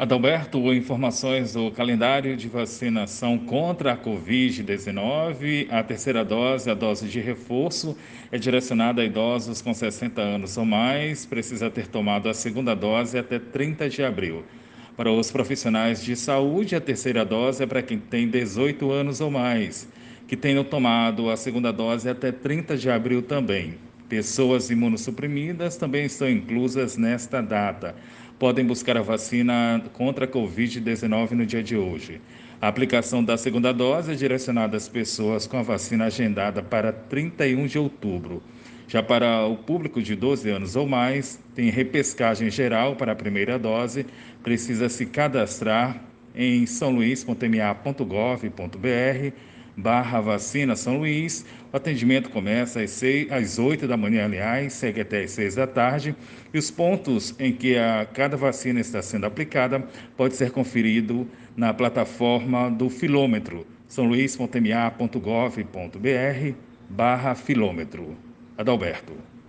Adalberto, informações do calendário de vacinação contra a Covid-19. A terceira dose, a dose de reforço, é direcionada a idosos com 60 anos ou mais. Precisa ter tomado a segunda dose até 30 de abril. Para os profissionais de saúde, a terceira dose é para quem tem 18 anos ou mais, que tenham tomado a segunda dose até 30 de abril também. Pessoas imunossuprimidas também estão inclusas nesta data. Podem buscar a vacina contra a Covid-19 no dia de hoje. A aplicação da segunda dose é direcionada às pessoas com a vacina agendada para 31 de outubro. Já para o público de 12 anos ou mais, tem repescagem geral para a primeira dose, precisa se cadastrar em sãoluís.ma.gov.br barra vacina São Luís. O atendimento começa às, seis, às 8 da manhã, aliás, segue até às 6 da tarde. E os pontos em que a, cada vacina está sendo aplicada pode ser conferido na plataforma do filômetro, sãoluís.ma.gov.br barra filômetro. Adalberto.